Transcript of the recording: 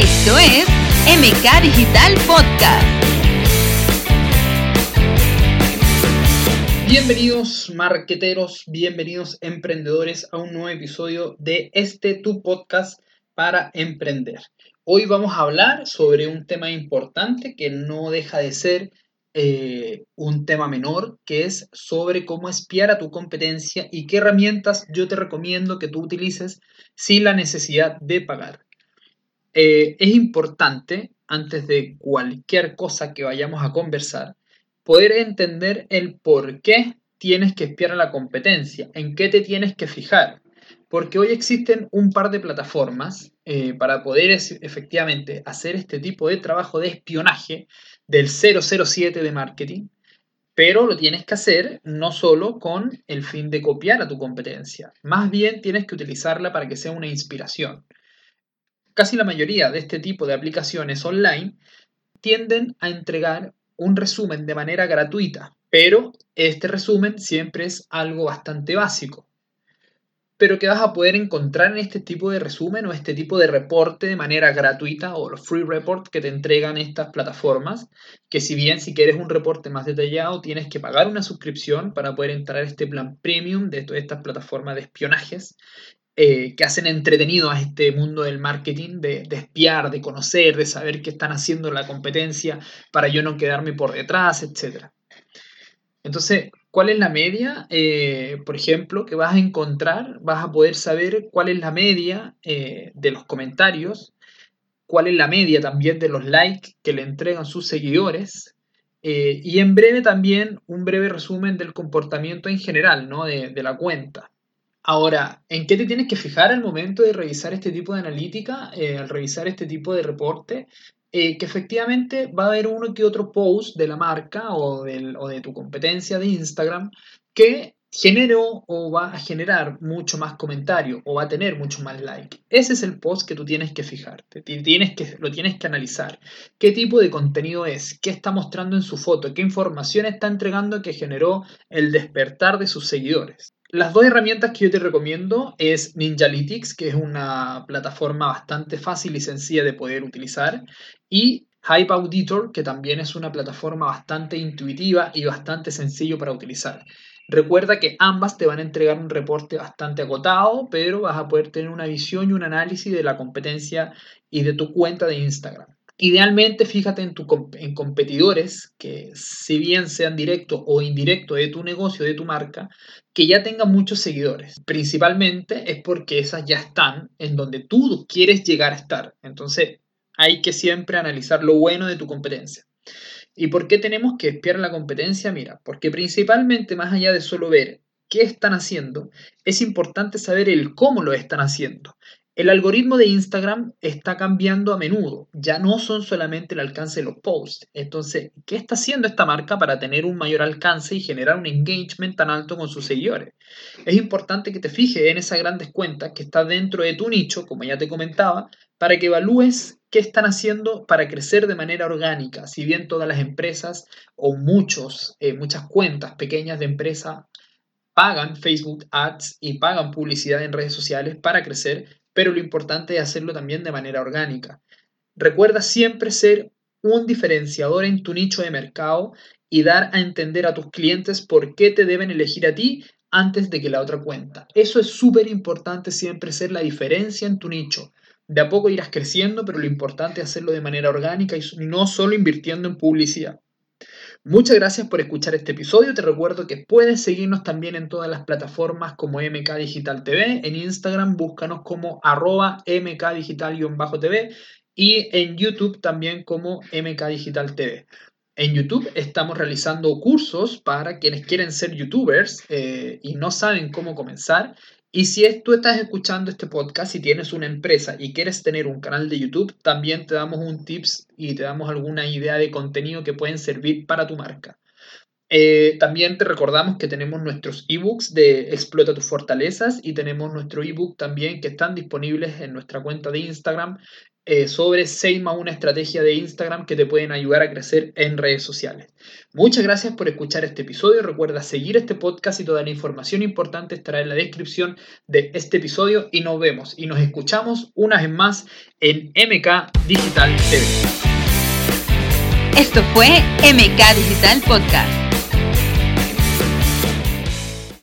Esto es MK Digital Podcast. Bienvenidos marqueteros, bienvenidos emprendedores a un nuevo episodio de este tu podcast para emprender. Hoy vamos a hablar sobre un tema importante que no deja de ser eh, un tema menor, que es sobre cómo espiar a tu competencia y qué herramientas yo te recomiendo que tú utilices sin la necesidad de pagar. Eh, es importante, antes de cualquier cosa que vayamos a conversar, poder entender el por qué tienes que espiar a la competencia, en qué te tienes que fijar. Porque hoy existen un par de plataformas eh, para poder efectivamente hacer este tipo de trabajo de espionaje del 007 de marketing, pero lo tienes que hacer no solo con el fin de copiar a tu competencia, más bien tienes que utilizarla para que sea una inspiración. Casi la mayoría de este tipo de aplicaciones online tienden a entregar un resumen de manera gratuita, pero este resumen siempre es algo bastante básico. Pero que vas a poder encontrar en este tipo de resumen o este tipo de reporte de manera gratuita o los free report que te entregan estas plataformas, que si bien si quieres un reporte más detallado tienes que pagar una suscripción para poder entrar a este plan premium de todas estas plataformas de espionajes eh, que hacen entretenido a este mundo del marketing, de, de, espiar, de conocer, de saber qué están haciendo la competencia para yo no quedarme por detrás, etc. Entonces, ¿cuál es la media? Eh, por ejemplo, que vas a encontrar, vas a poder saber cuál es la media eh, de los comentarios, cuál es la media también de los likes que le entregan sus seguidores, y en breve también un breve resumen del comportamiento en general ¿no? de la cuenta. Ahora, ¿en qué te tienes que fijar al momento de revisar este tipo de analítica, al revisar este tipo de reporte? Eh, que efectivamente va a haber uno que otro post de la marca o, de tu competencia de Instagram que generó o va a generar mucho más comentario o va a tener mucho más like. Ese es el post que tú tienes que fijarte, tienes que, lo tienes que analizar. ¿Qué tipo de contenido es? ¿Qué está mostrando en su foto? ¿Qué información está entregando que generó el despertar de sus seguidores? Las dos herramientas que yo te recomiendo es Ninjalytics, que es una plataforma bastante fácil y sencilla de poder utilizar, y Hype Auditor, que también es una plataforma bastante intuitiva y bastante sencillo para utilizar. Recuerda que ambas te van a entregar un reporte bastante acotado, pero vas a poder tener una visión y un análisis de la competencia y de tu cuenta de Instagram. Idealmente, fíjate en, tu, en competidores que, si bien sean directos o indirectos de tu negocio, de tu marca, que ya tengan muchos seguidores. Principalmente es porque esas ya están en donde tú quieres llegar a estar. Entonces, hay que siempre analizar lo bueno de tu competencia. ¿Y por qué tenemos que espiar la competencia? Mira, porque principalmente más allá de solo ver qué están haciendo, es importante saber el cómo lo están haciendo. El algoritmo de Instagram está cambiando a menudo, ya no son solamente el alcance de los posts. Entonces, ¿qué está haciendo esta marca para tener un mayor alcance y generar un engagement tan alto con sus seguidores? Es importante que te fijes en esas grandes cuentas que está dentro de tu nicho, como ya te comentaba, para que evalúes qué están haciendo para crecer de manera orgánica. Si bien todas las empresas o muchos, eh, muchas cuentas pequeñas de empresa pagan Facebook Ads y pagan publicidad en redes sociales para crecer, pero lo importante es hacerlo también de manera orgánica. Recuerda siempre ser un diferenciador en tu nicho de mercado y dar a entender a tus clientes por qué te deben elegir a ti antes de que la otra cuenta. Eso es súper importante siempre ser la diferencia en tu nicho. De a poco irás creciendo, pero lo importante es hacerlo de manera orgánica y no solo invirtiendo en publicidad. Muchas gracias por escuchar este episodio. Te recuerdo que puedes seguirnos también en todas las plataformas como MK Digital TV. En Instagram búscanos como arroba MK Digital-TV y en YouTube también como MK Digital TV. En YouTube estamos realizando cursos para quienes quieren ser youtubers eh, y no saben cómo comenzar. Y si tú estás escuchando este podcast y tienes una empresa y quieres tener un canal de YouTube, también te damos un tips y te damos alguna idea de contenido que pueden servir para tu marca. Eh, también te recordamos que tenemos nuestros ebooks de Explota tus fortalezas y tenemos nuestro ebook también que están disponibles en nuestra cuenta de Instagram eh, sobre 6 más una estrategia de Instagram que te pueden ayudar a crecer en redes sociales. Muchas gracias por escuchar este episodio. Recuerda seguir este podcast y toda la información importante estará en la descripción de este episodio y nos vemos y nos escuchamos una vez más en MK Digital TV. Esto fue MK Digital Podcast